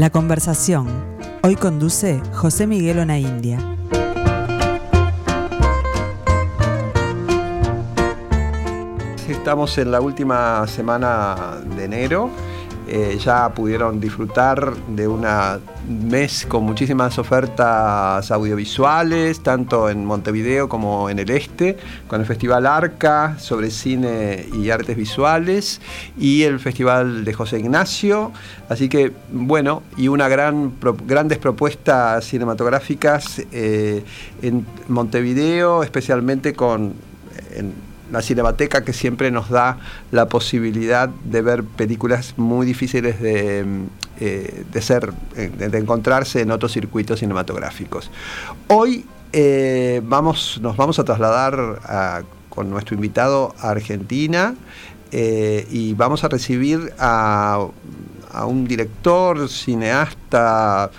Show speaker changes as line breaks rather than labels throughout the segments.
La conversación. Hoy conduce José Miguel Ona India.
Estamos en la última semana de enero eh, ya pudieron disfrutar de un mes con muchísimas ofertas audiovisuales, tanto en Montevideo como en el este, con el Festival Arca sobre cine y artes visuales y el Festival de José Ignacio. Así que, bueno, y una gran, grandes propuestas cinematográficas eh, en Montevideo, especialmente con la cinemateca que siempre nos da la posibilidad de ver películas muy difíciles de, eh, ser, eh, de encontrarse en otros circuitos cinematográficos. Hoy eh, vamos, nos vamos a trasladar con nuestro invitado a Argentina y vamos a recibir a, un director, cineasta,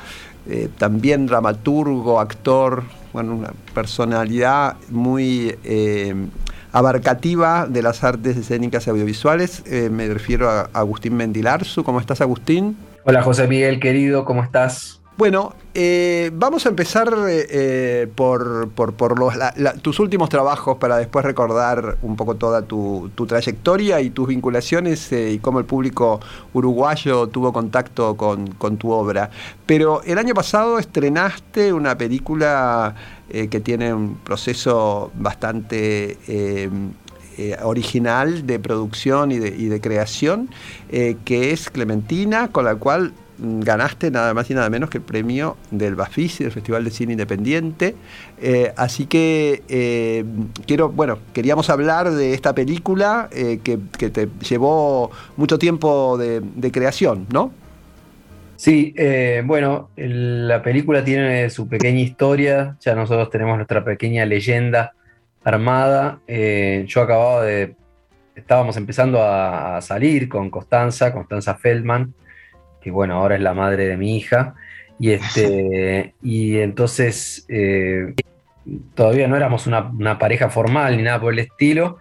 también dramaturgo, actor, bueno, una personalidad muy abarcativa de las artes escénicas y audiovisuales. Eh, me refiero a Agustín Mendilarzu. ¿Cómo estás, Agustín?
Hola, José Miguel, querido, ¿cómo estás?
Bueno, eh, vamos a empezar eh, por, tus últimos trabajos para después recordar un poco toda tu, trayectoria y tus vinculaciones y cómo el público uruguayo tuvo contacto con, tu obra. Pero el año pasado estrenaste una película eh, que tiene un proceso bastante eh, eh, original de producción y de, creación, que es Clementina, con la cual ganaste nada más y nada menos que el premio del Bafisi, del Festival de Cine Independiente. así que quiero, bueno, queríamos hablar de esta película que, te llevó mucho tiempo de, creación, ¿no?
Sí, eh, bueno, la película tiene su pequeña historia, ya nosotros tenemos nuestra pequeña leyenda armada. Eh, yo acababa de, estábamos empezando a, salir con Constanza, Constanza Feldman, que bueno, ahora es la madre de mi hija, y, este, y entonces eh, todavía no éramos una, pareja formal ni nada por el estilo,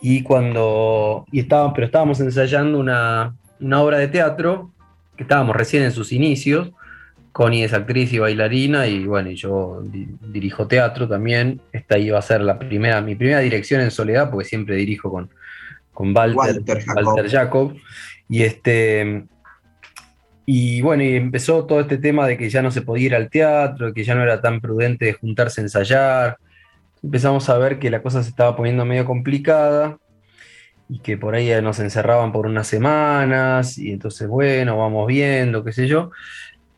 y cuando, y estábamos, pero estábamos ensayando una, una obra de teatro que estábamos recién en sus inicios. Connie es actriz y bailarina y bueno, yo dirijo teatro también. Esta iba a ser la primera, mi primera dirección en soledad, porque siempre dirijo con, con Walter, Walter, Jacob. Y este, y bueno, y empezó todo este tema de que ya no se podía ir al teatro, que ya no era tan prudente juntarse a ensayar. Empezamos a ver que la cosa se estaba poniendo medio complicada y que por ahí nos encerraban por unas semanas y entonces, bueno, vamos viendo, qué sé yo.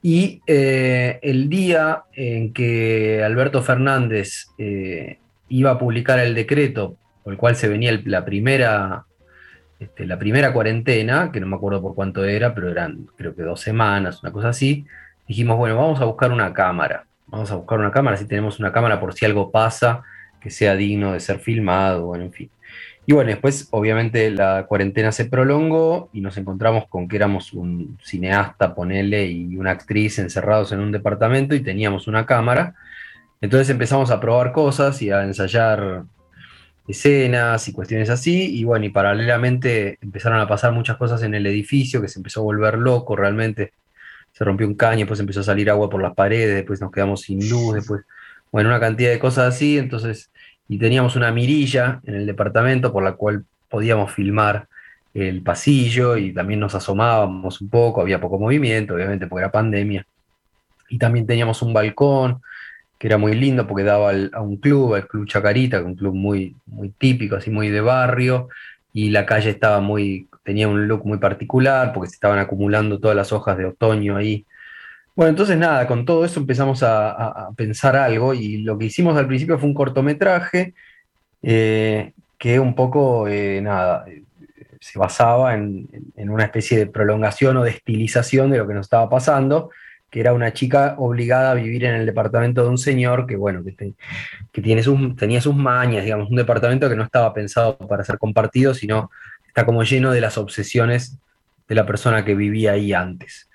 Y eh, el día en que Alberto Fernández eh, iba a publicar el decreto por el cual se venía la, primera, este, la primera cuarentena, que no me acuerdo por cuánto era, pero eran creo que dos semanas, una cosa así, dijimos, bueno, vamos a buscar una cámara, vamos a buscar una cámara, si tenemos una cámara por si algo pasa, que sea digno de ser filmado, bueno, en fin. Y bueno, después obviamente la cuarentena se prolongó y nos encontramos con que éramos un cineasta, ponele, y una actriz encerrados en un departamento y teníamos una cámara. Entonces empezamos a probar cosas y a ensayar escenas y cuestiones así. Y bueno, y paralelamente empezaron a pasar muchas cosas en el edificio que se empezó a volver loco realmente. Se rompió un caño, después empezó a salir agua por las paredes, después nos quedamos sin luz, después, bueno, una cantidad de cosas así. Entonces y teníamos una mirilla en el departamento por la cual podíamos filmar el pasillo y también nos asomábamos un poco, había poco movimiento, obviamente porque era pandemia. Y también teníamos un balcón que era muy lindo porque daba a un club, el Club Chacarita, que es un club muy, muy típico, así muy de barrio, y la calle estaba muy, tenía un look muy particular porque se estaban acumulando todas las hojas de otoño ahí. Bueno, entonces nada, con todo eso empezamos a, pensar algo y lo que hicimos al principio fue un cortometraje eh, que un poco, eh, nada, se basaba en, una especie de prolongación o de estilización de lo que nos estaba pasando, que era una chica obligada a vivir en el departamento de un señor que, bueno, que, tiene sus, tenía sus mañas, digamos, un departamento que no estaba pensado para ser compartido, sino está como lleno de las obsesiones de la persona que vivía ahí antes.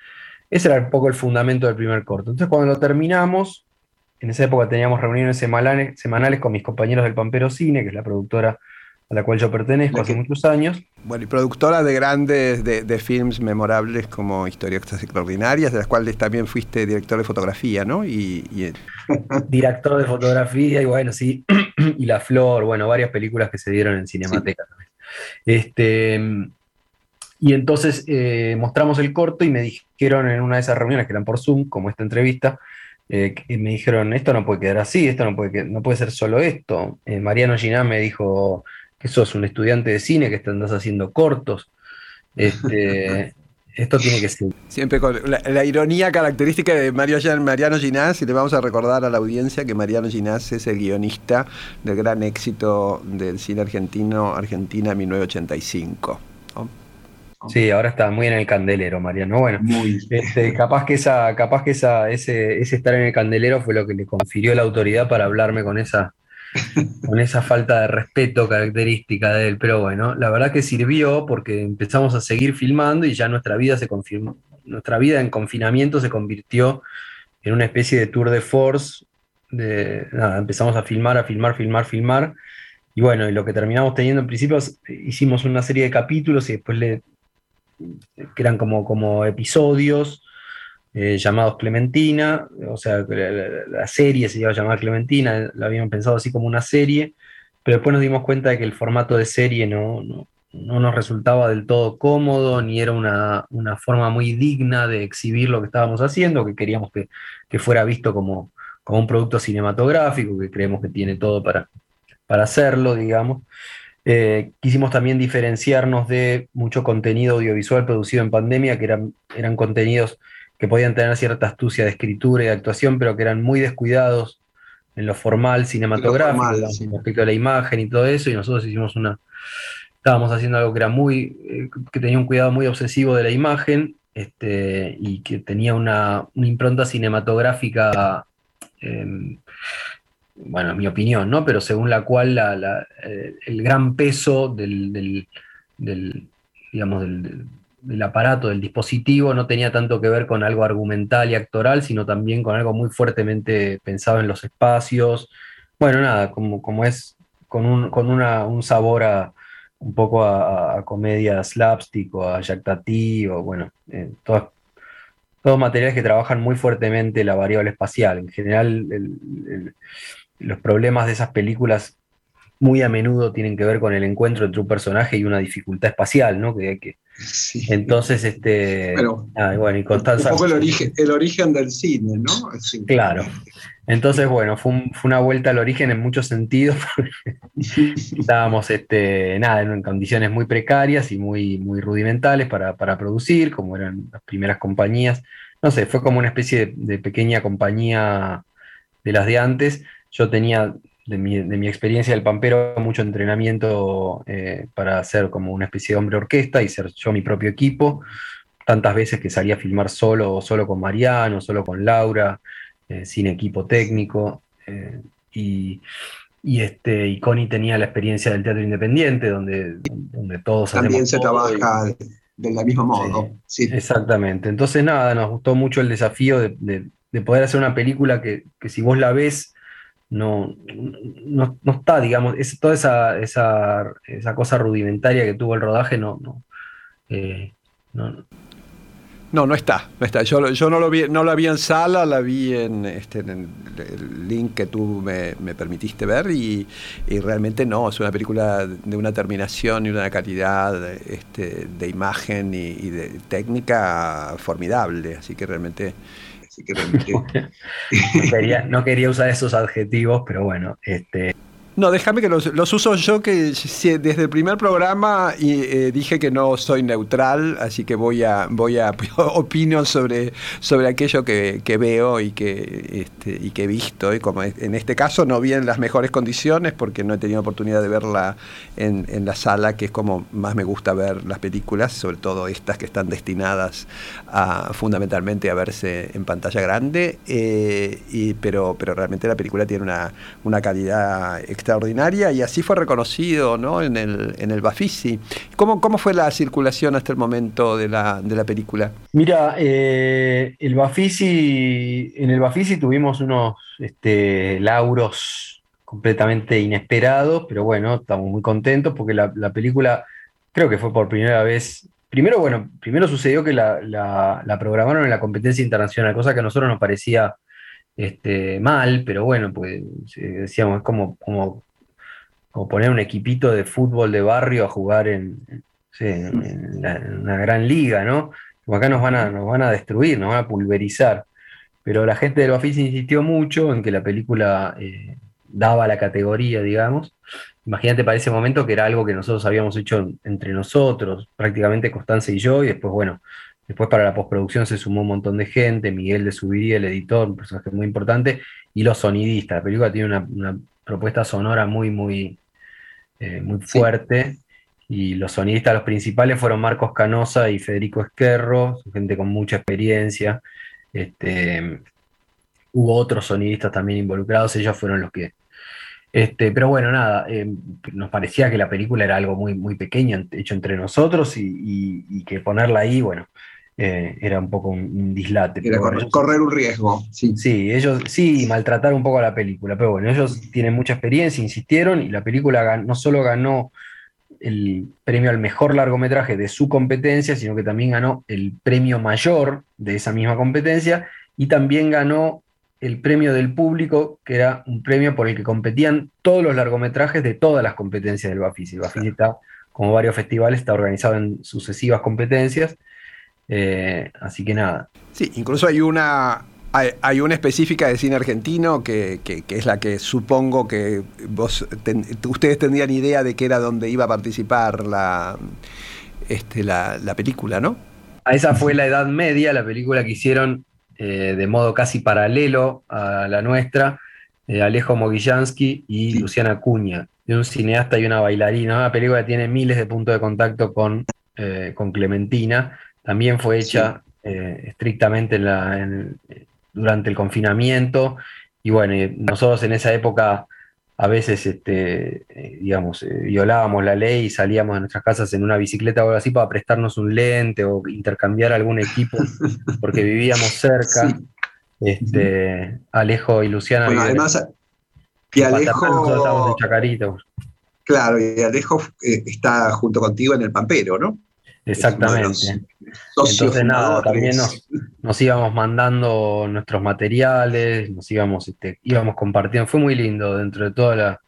Ese era un poco el fundamento del primer corto. Entonces, cuando lo terminamos, en esa época teníamos reuniones semanales, con mis compañeros del Pampero Cine, que es la productora a la cual yo pertenezco hace muchos años.
Bueno, y productora de grandes, de, de films memorables como Historias Extraordinarias, de las cuales también fuiste director de fotografía, ¿no? Y,
Director de fotografía, y bueno, sí, y La Flor, bueno, varias películas que se dieron en Cinemateca también. Este, y entonces eh, mostramos el corto y me dijeron en una de esas reuniones que eran por Zoom, como esta entrevista, eh, me dijeron, esto no puede quedar así, esto no puede, no puede ser solo esto. Eh, Mariano Ginán me dijo que sos un estudiante de cine, que estás haciendo cortos. Este, esto tiene que ser.
Siempre con la, ironía característica de Mario, Mariano Ginás, y le vamos a recordar a la audiencia que Mariano Ginás es el guionista del gran éxito del cine argentino, Argentina 1985.
Sí, ahora está muy en el candelero, Mariano. Bueno, este, capaz que esa, capaz que esa, ese, ese, estar en el candelero fue lo que le confirió la autoridad para hablarme con esa, con esa falta de respeto característica de él. Pero bueno, la verdad que sirvió porque empezamos a seguir filmando y ya nuestra vida se confirmó, nuestra vida en confinamiento se convirtió en una especie de tour de force. De, nada, empezamos a filmar, a filmar, filmar, filmar. Y bueno, y lo que terminamos teniendo en principio hicimos una serie de capítulos y después le que eran como, como episodios eh, llamados Clementina, o sea, la, serie se iba a llamar Clementina, la habíamos pensado así como una serie, pero después nos dimos cuenta de que el formato de serie no, no, nos resultaba del todo cómodo, ni era una, forma muy digna de exhibir lo que estábamos haciendo, que queríamos que, fuera visto como, como, un producto cinematográfico, que creemos que tiene todo para, para hacerlo, digamos. Eh, quisimos también diferenciarnos de mucho contenido audiovisual producido en pandemia, que eran, eran contenidos que podían tener cierta astucia de escritura y de actuación, pero que eran muy descuidados en lo formal cinematográfico, respecto a la imagen y todo eso, y nosotros hicimos una, estábamos haciendo algo que era muy, eh, que tenía un cuidado muy obsesivo de la imagen, este, y que tenía una, impronta cinematográfica em, bueno, es mi opinión, ¿no? Pero según la cual eh, el gran peso del, digamos, del, aparato, del dispositivo, no tenía tanto que ver con algo argumental y actoral, sino también con algo muy fuertemente pensado en los espacios. Bueno, nada, como, como es con un, con un sabor a, un poco a, comedia slapstick o a Jack Tati, o bueno, eh, todos materiales que trabajan muy fuertemente la variable espacial. En general, el, los problemas de esas películas muy a menudo tienen que ver con el encuentro entre un personaje y una dificultad espacial, ¿no? Que, que Entonces, este.
bueno, y Constanza. Un poco el origen, el origen del cine, ¿no?
Claro. Entonces, bueno, fue, una vuelta al origen en muchos sentidos. Estábamos, este, nada, en condiciones muy precarias y muy, muy rudimentales para, producir, como eran las primeras compañías. No sé, fue como una especie de pequeña compañía de las de antes yo tenía, de mi, experiencia del Pampero, mucho entrenamiento eh, para ser como una especie de hombre orquesta y ser yo mi propio equipo. Tantas veces que salía a filmar solo, solo con Mariano, solo con Laura, eh, sin equipo técnico. Eh, y, este, y Connie tenía la experiencia del teatro independiente, donde, donde todos
También se trabaja de la misma modo.
Sí, Exactamente. Entonces, nada, nos gustó mucho el desafío de, poder hacer una película que, que, si vos la ves no, no, está, digamos, es, toda esa, esa, esa, cosa rudimentaria que tuvo el rodaje no, no,
eh, no, no, no está, no está. Yo, yo no, lo vi, no la vi en sala, la vi en, este, en el, link que tú me, permitiste ver y, realmente no, es una película de una terminación y una calidad este, de imagen y, y de técnica formidable, así que realmente
no, quería, usar esos adjetivos, pero bueno, este,
no, déjame que los, uso yo, que desde el primer programa eh, dije que no soy neutral, así que voy a, voy a opino sobre, sobre aquello que, veo y que, este, y que he visto. Y como en este caso no vi en las mejores condiciones porque no he tenido oportunidad de verla en, la sala, que es como más me gusta ver las películas, sobre todo estas que están destinadas a, fundamentalmente a verse en pantalla grande. Eh, pero, pero realmente la película tiene una, una calidad extraordinaria y así fue reconocido ¿no? en, el, en el Bafisi. ¿Cómo, ¿Cómo fue la circulación hasta el momento de la, de la película?
Mira, eh, el Bafisi, en el Bafisi tuvimos unos este, lauros completamente inesperado, pero bueno, estamos muy contentos porque la, película creo que fue por primera vez. Primero, bueno, primero sucedió que la, programaron en la competencia internacional, cosa que a nosotros nos parecía este, mal, pero bueno, pues decíamos, es como, como, como poner un equipito de fútbol de barrio a jugar en, una gran liga, ¿no? Como acá nos van, a, nos van a destruir, nos van a pulverizar. Pero la gente del Bafisi insistió mucho en que la película eh, daba la categoría, digamos. Imagínate para ese momento que era algo que nosotros habíamos hecho entre nosotros, prácticamente Constanza y yo, y después, bueno, después para la postproducción se sumó un montón de gente, Miguel de Subiría, el editor, un personaje muy importante, y los sonidistas. La película tiene una, propuesta sonora muy, muy, eh, muy fuerte. Y los sonidistas, los principales, fueron Marcos Canosa y Federico Esquerro, gente con mucha experiencia. Este, hubo otros sonidistas también involucrados, ellos fueron los que este, pero bueno, nada, eh, nos parecía que la película era algo muy, muy pequeño, hecho entre nosotros, y, que ponerla ahí, bueno, eh, era un poco un, dislate.
Era correr, un riesgo,
sí. Sí, ellos sí, maltratar un poco a la película, pero bueno, ellos tienen mucha experiencia, insistieron, y la película no solo ganó el premio al mejor largometraje de su competencia, sino que también ganó el premio mayor de esa misma competencia, y también ganó el premio del público, que era un premio por el que competían todos los largometrajes de todas las competencias del Bafisi. El Bafisi está, como varios festivales, está organizado en sucesivas competencias. Eh, así que nada.
Sí, incluso hay una, hay, una específica de cine argentino que, es la que supongo que vos ustedes tendrían idea de que era donde iba a participar la, este, la, la película, ¿no?
A esa fue la Edad Media, la película que hicieron eh, de modo casi paralelo a la nuestra, eh, Alejo Mogillansky y Luciana Cuña, de un cineasta y una bailarina. Una película que tiene miles de puntos de contacto con, eh, con Clementina. También fue hecha estrictamente durante el confinamiento. Y bueno, nosotros en esa época a veces, este, eh, digamos, eh, violábamos la ley y salíamos de nuestras casas en una bicicleta o algo así para prestarnos un lente o intercambiar algún equipo, porque vivíamos cerca. Este, Alejo y Luciana.
Bueno, además, y Alejo.
Chacarito.
Claro, y Alejo eh, está junto contigo en el Pampero, ¿no?
Exactamente. Entonces, nada, también nos, íbamos mandando nuestros materiales, nos íbamos, este, íbamos compartiendo. Fue muy lindo, dentro de toda la,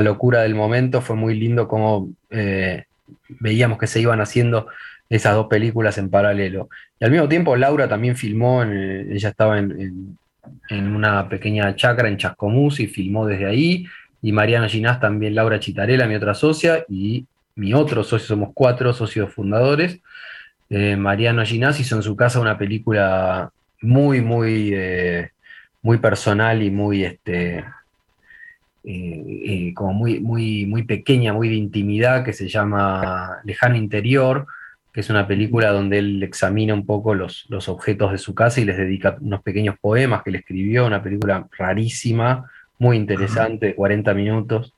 locura del momento, fue muy lindo cómo eh, veíamos que se iban haciendo esas dos películas en paralelo. Y al mismo tiempo, Laura también filmó, ella estaba en, una pequeña chacra en Chascomús y filmó desde ahí. Y Mariana Ginás también, Laura Chitarela, mi otra socia, y mi otro socio, somos cuatro socios fundadores. Eh, Mariano Ginás hizo en su casa una película muy, muy, eh, muy personal y muy, este, eh, como muy, muy, muy pequeña, muy de intimidad, que se llama Lejano Interior, que es una película donde él examina un poco los, los objetos de su casa y les dedica unos pequeños poemas que le escribió, una película rarísima, muy interesante, de 40 minutos.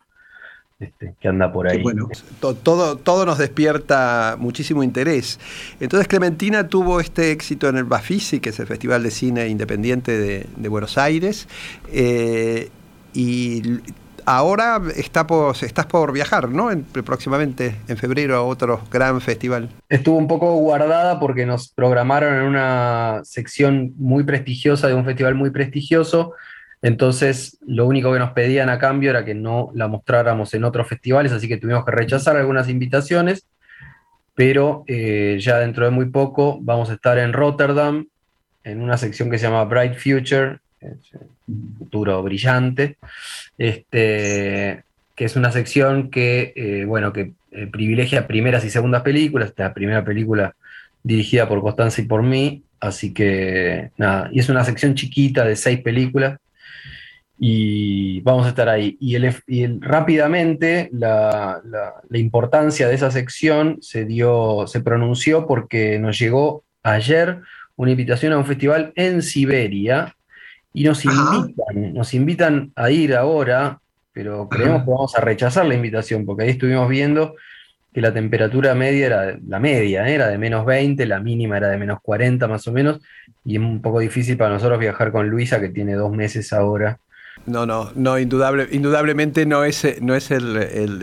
Este, que anda por ahí.
bueno, todo, todo nos despierta muchísimo interés. Entonces Clementina tuvo este éxito en el Bafisi, que es el Festival de Cine Independiente de, Buenos Aires, eh, y ahora está por, estás por viajar, ¿no? próximamente, en febrero, a otro gran festival.
Estuvo un poco guardada porque nos programaron en una sección muy prestigiosa de un festival muy prestigioso entonces, lo único que nos pedían a cambio era que no la mostráramos en otros festivales, así que tuvimos que rechazar algunas invitaciones, pero eh, ya dentro de muy poco vamos a estar en Rotterdam, en una sección que se llama Bright Future, futuro brillante, este, que es una sección que, eh, bueno, que eh, privilegia primeras y segundas películas, esta primera película dirigida por Constanza y por mí, así que nada, y es una sección chiquita de seis películas, y vamos a estar ahí. Y, el, rápidamente la, importancia de esa sección se, dio, se pronunció porque nos llegó ayer una invitación a un festival en Siberia y nos invitan, nos invitan a ir ahora, pero creemos que vamos a rechazar la invitación porque ahí estuvimos viendo que la temperatura media era la media, ¿eh? era de menos 20, la mínima era de menos 40 más o menos, y es un poco difícil para nosotros viajar con Luisa, que tiene dos meses ahora
no, no, no, indudable, indudablemente no es, no es el,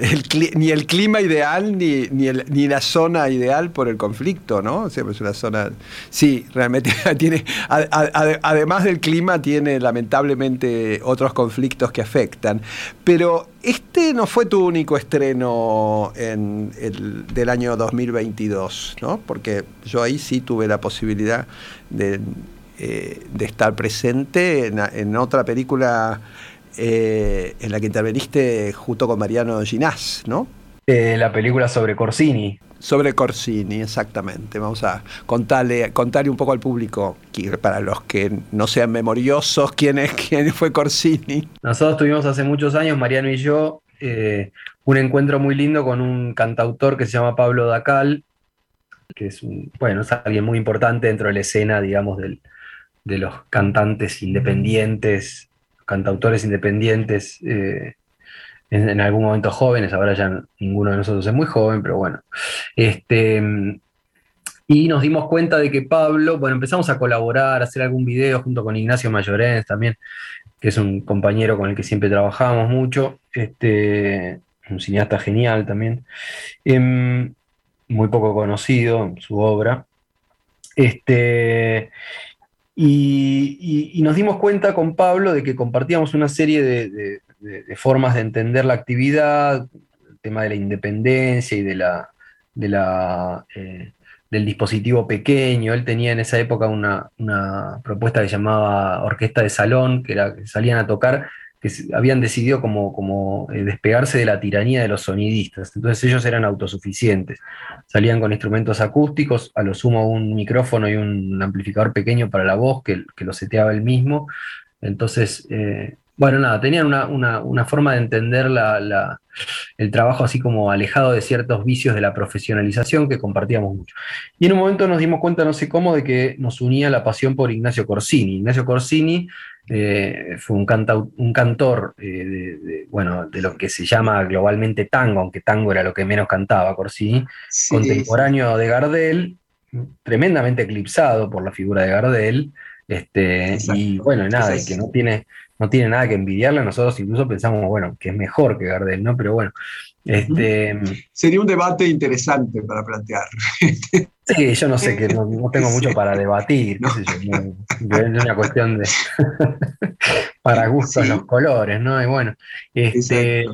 ni el clima ideal ni, ni, la zona ideal por el conflicto, ¿no? Siempre es una zona. Sí, realmente tiene. además del clima, tiene lamentablemente otros conflictos que afectan. Pero este no fue tu único estreno en el, del año 2022, ¿no? Porque yo ahí sí tuve la posibilidad de eh, de estar presente en, otra película eh, en la que interveniste junto con Mariano Ginás, ¿no?
Eh, la película sobre Corsini.
Sobre Corsini, exactamente. Vamos a contarle, contarle un poco al público, para los que no sean memoriosos, quién, es, quién fue Corsini.
Nosotros tuvimos hace muchos años, Mariano y yo, un encuentro muy lindo con un cantautor que se llama Pablo Dacal, que es, un, bueno, es alguien muy importante dentro de la escena, digamos, del, de los cantantes independientes, cantautores independientes, eh, en, algún momento jóvenes, ahora ya ninguno de nosotros es muy joven, pero bueno. Este, y nos dimos cuenta de que Pablo, bueno, empezamos a colaborar, a hacer algún video junto con Ignacio Mayorens también, que es un compañero con el que siempre trabajamos mucho, este, un cineasta genial también, em, muy poco conocido su obra. Este, y, nos dimos cuenta con Pablo de que compartíamos una serie de, formas de entender la actividad, el tema de la independencia y de la, eh, del dispositivo pequeño. Él tenía en esa época una, propuesta que llamaba Orquesta de Salón, que que salían a tocar que habían decidido como, como eh, despegarse de la tiranía de los sonidistas. Entonces ellos eran autosuficientes. Salían con instrumentos acústicos, a lo sumo un micrófono y un amplificador pequeño para la voz que, que lo seteaba él mismo. Entonces, eh, bueno, nada, tenían una, forma de entender el trabajo así como alejado de ciertos vicios de la profesionalización que compartíamos mucho. Y en un momento nos dimos cuenta, no sé cómo, de que nos unía la pasión por Ignacio Corsini. Ignacio Corsini eh, fue un, un cantor eh, de, bueno, de lo que se llama globalmente tango, aunque tango era lo que menos cantaba Corsini, contemporáneo de Gardel, tremendamente eclipsado por la figura de Gardel, este, y bueno, nada, y que no tiene, no tiene nada que envidiarle, nosotros incluso pensamos, bueno, que es mejor que Gardel, ¿no? Pero bueno, este,
Sería un debate interesante para plantear.
Sí, yo no sé, que no, tengo mucho para debatir, no. sé yo, es una cuestión de para gustos los colores, ¿no? Y bueno, este,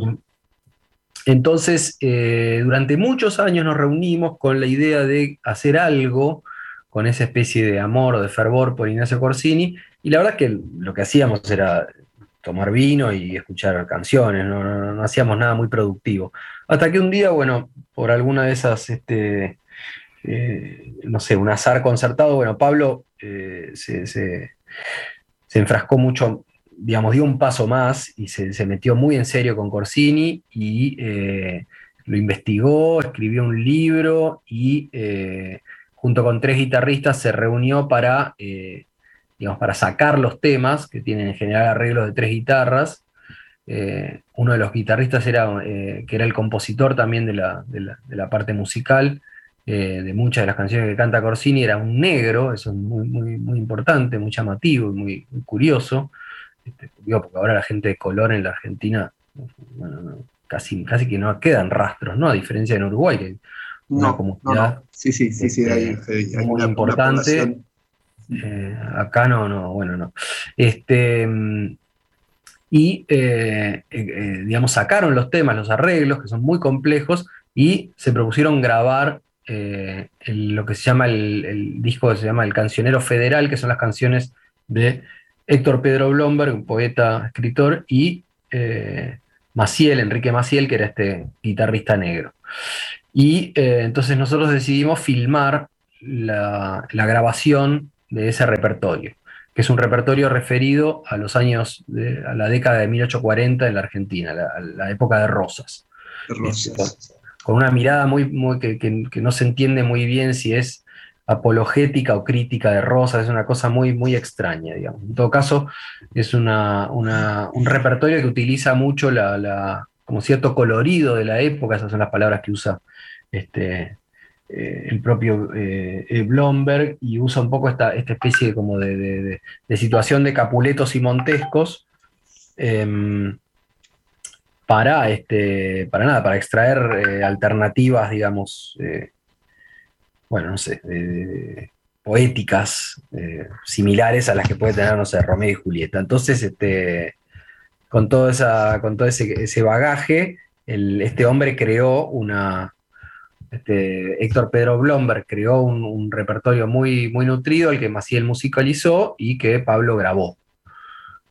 entonces, eh, durante muchos años nos reunimos con la idea de hacer algo con esa especie de amor o de fervor por Ignacio Corsini, y la verdad es que lo que hacíamos era tomar vino y escuchar canciones, no, hacíamos nada muy productivo. Hasta que un día, bueno, por alguna de esas, este, eh, no sé, un azar concertado, bueno, Pablo eh, se, enfrascó mucho, digamos, dio un paso más y se, metió muy en serio con Corsini y eh, lo investigó, escribió un libro y junto con tres guitarristas se reunió para digamos, para sacar los temas, que tienen en general arreglos de tres guitarras. Eh, uno de los guitarristas era, eh, que era el compositor también de la, parte musical eh, de muchas de las canciones que canta Corsini, era un negro, eso es muy, muy, muy importante, muy llamativo y muy, curioso. Este, porque ahora la gente de color en la Argentina, casi, casi que no quedan rastros, ¿no? A diferencia en Uruguay, que
una comunidad sí, sí, sí, sí,
este, muy importante. Eh, acá no, no, bueno, no. Este, y, eh, eh, digamos, sacaron los temas, los arreglos, que son muy complejos, y se propusieron grabar lo que se llama el, disco que se llama El Cancionero Federal, que son las canciones de Héctor Pedro Blomberg, un poeta, escritor, y Maciel, Enrique Maciel, que era este guitarrista negro. Y entonces nosotros decidimos filmar la grabación de ese repertorio, que es un repertorio referido a los años, de, a la década de 1840 en la Argentina, la, la época de Rosas.
Rosas.
Con una mirada muy, muy que, que, no se entiende muy bien si es apologética o crítica de Rosas, es una cosa muy, muy extraña, digamos. En todo caso, es una, una, un repertorio que utiliza mucho la, la, como cierto colorido de la época, esas son las palabras que usa este, eh, el propio eh, Blomberg y usa un poco esta, esta especie como de, situación de capuletos y montescos em, para, este, para nada, para extraer eh, alternativas, digamos, eh, bueno, no sé, poéticas similares a las que puede tener, no sé, Romeo y Julieta. Entonces, este, con esa, con todo ese, bagaje, este hombre creó una, este, Héctor Pedro Blomberg creó un, repertorio muy, muy nutrido, el que Maciel musicalizó y que Pablo grabó.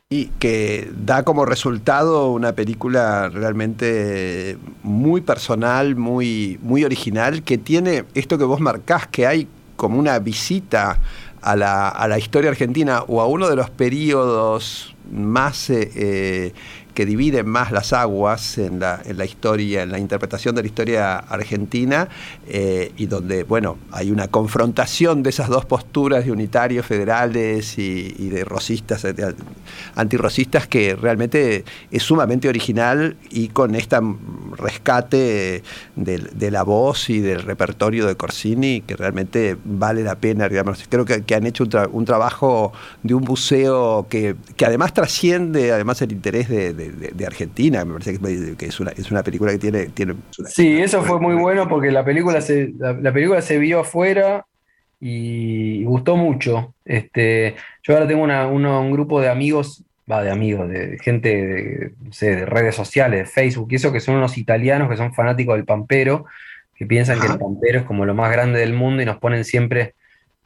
Y que da como resultado una película realmente muy personal, muy, muy original, que tiene esto que vos marcás, que hay como una visita a la, a la historia argentina o a uno de los periodos más eh, eh, que dividen más las aguas en la, en la, historia, en la interpretación de la historia argentina, eh, y donde, bueno, hay una confrontación de esas dos posturas de unitarios federales y, de rosistas, antirrosistas, que realmente es sumamente original y con este rescate de, la voz y del repertorio de Corsini, que realmente vale la pena, digamos. Creo que, han hecho un, trabajo de un buceo que, que además trasciende, además el interés de de, Argentina, me parece que, es, una, es una película que tiene... tiene
sí, eso fue muy bueno porque la película se, la, película se vio afuera y gustó mucho. Este, yo ahora tengo un grupo de amigos, va, de amigos, de gente de, de redes sociales, de Facebook, y eso que son unos italianos que son fanáticos del Pampero, que piensan que el Pampero es como lo más grande del mundo y nos ponen siempre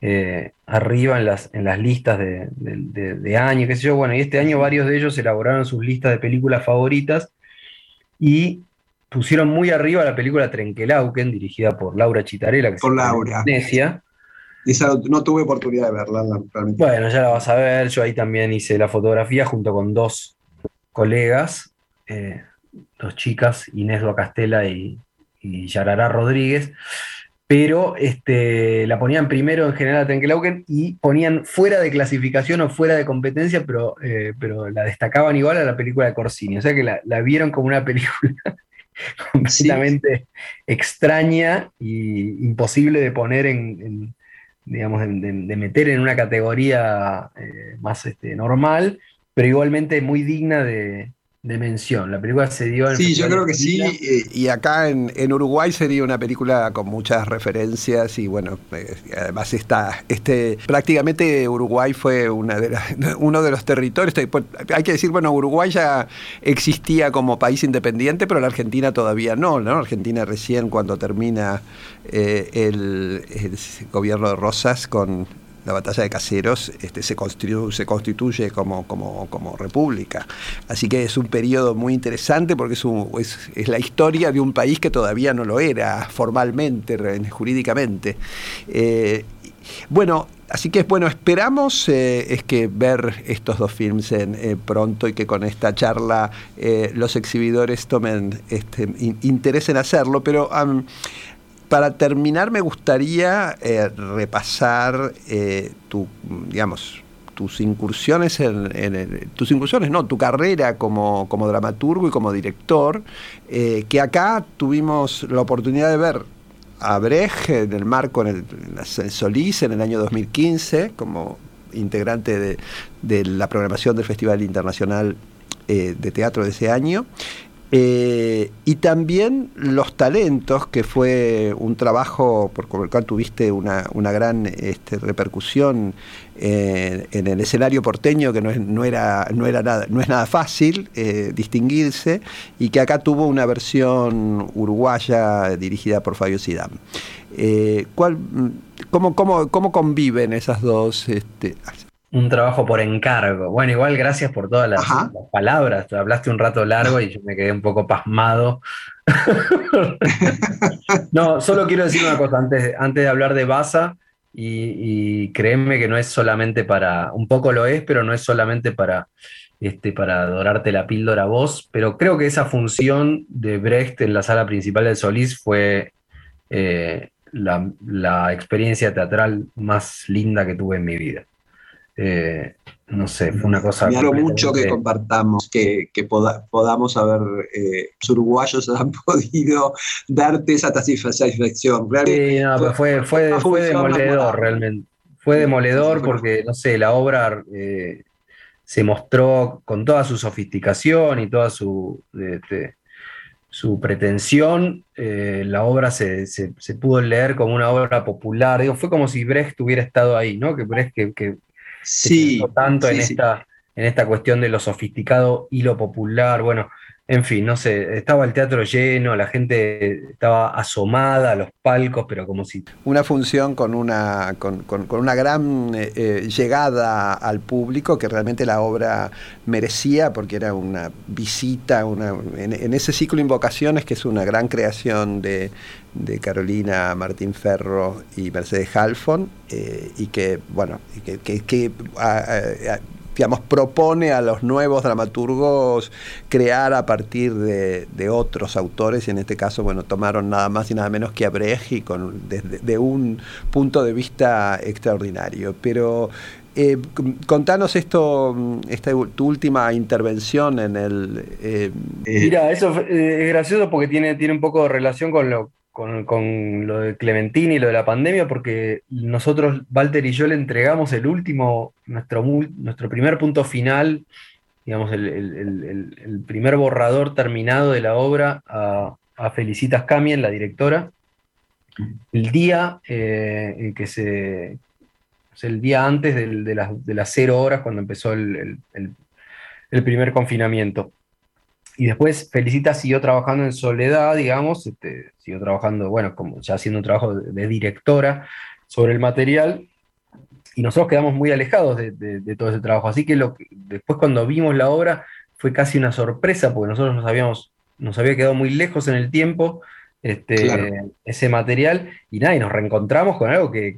eh, arriba en las, en las listas de, de, año, qué sé yo. Bueno, y este año varios de ellos elaboraron sus listas de películas favoritas y pusieron muy arriba la película Trenkelauken, dirigida por Laura Chitarela, que
por Laura.
Venecia.
no tuve oportunidad de verla.
Bueno, ya la vas a ver. Yo ahí también hice la fotografía junto con dos colegas, eh, dos chicas, Inés Castela y, y Yarará Rodríguez pero este, la ponían primero en general a Trenkelauken y ponían fuera de clasificación o fuera de competencia, pero, eh, pero la destacaban igual a la película de Corsini. O sea que la, vieron como una película completamente extraña e imposible de poner en, digamos, de, meter en una categoría eh, más este, normal, pero igualmente muy digna de, de mención. La película se dio
en. Sí, yo creo que sí. Eh, y acá en, Uruguay sería una película con muchas referencias y bueno, eh, además está. Este, prácticamente Uruguay fue una de uno de los territorios. Pues, hay que decir, bueno, Uruguay ya existía como país independiente, pero la Argentina todavía no. ¿no? Argentina recién cuando termina eh, el, el gobierno de Rosas con la batalla de Caseros este, se, constituye, como, república. Así que es un periodo muy interesante porque es, es, la historia de un país que todavía no lo era formalmente, jurídicamente. Eh, bueno, así que bueno, esperamos eh, es que ver estos dos films eh, pronto y que con esta charla los exhibidores tomen este, interés en hacerlo, pero para terminar, me gustaría eh, repasar eh, tu, tus incursiones en, tus incursiones, no, tu carrera como, dramaturgo y como director, eh, que acá tuvimos la oportunidad de ver a Brecht en el marco en el, Solís en el año 2015 como integrante de la programación del Festival Internacional de Teatro de ese año eh, y también los talentos, que fue un trabajo por el cual tuviste una, gran este, repercusión eh, en el escenario porteño, que no es, era, no era nada, no es nada fácil eh, distinguirse, y que acá tuvo una versión uruguaya dirigida por Fabio Sidam. ¿cuál, cómo, cómo, cómo, conviven esas dos este,
un trabajo por encargo. Bueno, igual gracias por todas las, palabras. Hablaste un rato largo y yo me quedé un poco pasmado. no, solo quiero decir una cosa antes, antes de hablar de Baza. Y, créeme que no es solamente para, un poco lo es, pero no es solamente para, este, para adorarte la píldora voz, pero creo que esa función de Brecht en la sala principal del Solís fue eh, la, la experiencia teatral más linda que tuve en mi vida. Eh, no sé, fue una cosa.
Me mucho que compartamos, que, podamos haber, eh, los uruguayos han podido darte esa satisfacción.
Sí, no, fue, fue, fue, demoledor realmente. Fue demoledor porque, no sé, la obra eh, se mostró con toda su sofisticación y toda su, este, su pretensión, eh, la obra se, pudo leer como una obra popular. Digo, fue como si Brecht hubiera estado ahí, ¿no? Que Brecht que, que,
sí,
tanto en, Esta, en esta cuestión de lo sofisticado y lo popular. Bueno, en fin, no sé, estaba el teatro lleno, la gente estaba asomada a los palcos, pero como si...
Una función con una, con, una gran eh, eh, llegada al público que realmente la obra merecía porque era una visita, una, en, ese ciclo Invocaciones, que es una gran creación de, Carolina Martín Ferro y Mercedes Halfon, eh, y que, bueno, que, que, digamos, propone a los nuevos dramaturgos crear a partir de, otros autores, y en este caso, bueno, tomaron nada más y nada menos que a Brecht con, desde un punto de vista extraordinario. Pero eh, contanos esto, esta, tu última intervención en el...
Eh, Mira, eso es gracioso porque tiene, tiene un poco de relación con lo, con, lo de Clementini y lo de la pandemia, porque nosotros, Walter y yo, le entregamos el último, nuestro, nuestro primer punto final, digamos, el, primer borrador terminado de la obra a, Felicitas Camien, la directora, el día eh, que se. el día antes de, las, de las cero horas, cuando empezó el primer confinamiento. Y después Felicita siguió trabajando en soledad, digamos, este, siguió trabajando, bueno, como ya haciendo un trabajo de, directora sobre el material, y nosotros quedamos muy alejados de, todo ese trabajo. Así que, lo después cuando vimos la obra fue casi una sorpresa, porque nosotros nos, habíamos, nos había quedado muy lejos en el tiempo este, ese material, y nada, y nos reencontramos con algo que,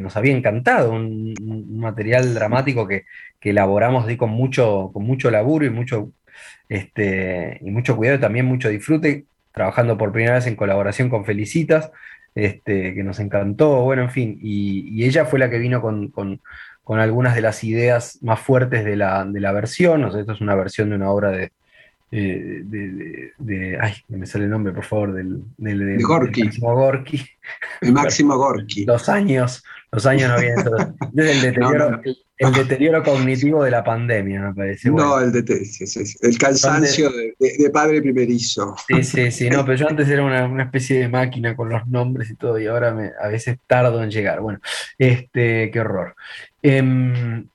nos había encantado, un, material dramático que, elaboramos con, mucho, con mucho laburo y mucho este, y mucho cuidado y también mucho disfrute, trabajando por primera vez en colaboración con Felicitas, este, que nos encantó, bueno, en fin, y, ella fue la que vino con, algunas de las ideas más fuertes de la, versión, o sea, esto es una versión de una obra de, eh, de, ay, me sale el nombre, por favor, del,
de Gorky.
Máximo Gorky.
El Máximo Gorky.
los años, los años no vienen. el deterioro, el deterioro cognitivo de la pandemia, me parece.
No, el, el cansancio de, padre primerizo.
Sí, sí, sí, no, pero yo antes era una, especie de máquina con los nombres y todo, y ahora me, a veces tardo en llegar. Bueno, este, qué horror. Em,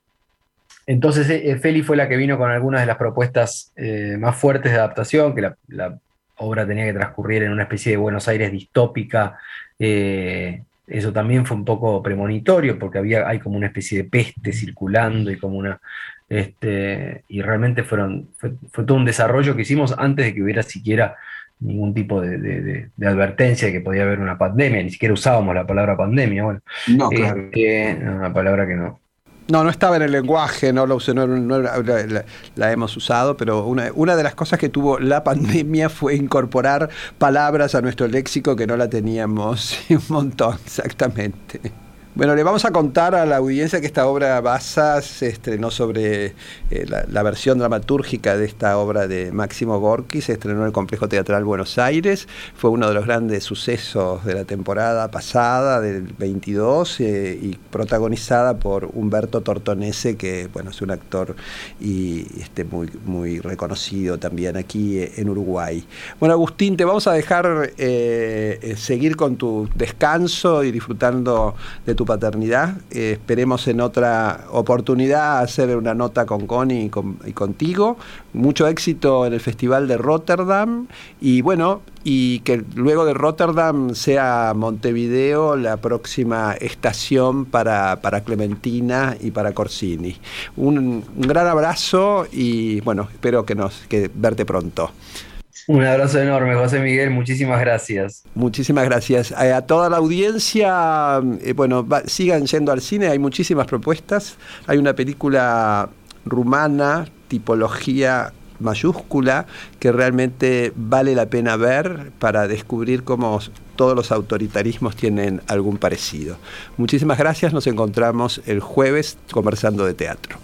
entonces, eh, Feli fue la que vino con algunas de las propuestas eh, más fuertes de adaptación, que la, obra tenía que transcurrir en una especie de Buenos Aires distópica. Eh, eso también fue un poco premonitorio, porque había, hay como una especie de peste circulando y como una. Este, y realmente fueron, fue, todo un desarrollo que hicimos antes de que hubiera siquiera ningún tipo de, advertencia de que podía haber una pandemia, ni siquiera usábamos la palabra pandemia. Bueno,
no, claro.
una palabra que no,
no, no estaba en el lenguaje, no, lo usé, no, la, hemos usado, pero una, una de las cosas que tuvo la pandemia fue incorporar palabras a nuestro léxico que no la teníamos un montón, exactamente. Bueno, le vamos a contar a la audiencia que esta obra Basa se estrenó sobre eh, la, versión dramatúrgica de esta obra de Máximo Gorki, se estrenó en el Complejo Teatral Buenos Aires, fue uno de los grandes sucesos de la temporada pasada, del 22, eh, y protagonizada por Humberto Tortonese, que bueno, es un actor y este, muy, muy reconocido también aquí eh, en Uruguay. Bueno, Agustín, te vamos a dejar seguir con tu descanso y disfrutando de tu paternidad. Eh, esperemos en otra oportunidad hacer una nota con Connie y, contigo. Mucho éxito en el Festival de Rotterdam y bueno, y que luego de Rotterdam sea Montevideo la próxima estación para, Clementina y para Corsini. Un, gran abrazo y bueno, espero que nos que verte pronto.
Un abrazo enorme, José Miguel, muchísimas gracias.
Muchísimas gracias. Eh, a toda la audiencia, eh, bueno, sigan yendo al cine, hay muchísimas propuestas. Hay una película rumana, tipología mayúscula, que realmente vale la pena ver para descubrir cómo todos los autoritarismos tienen algún parecido. Muchísimas gracias, nos encontramos el jueves conversando de teatro.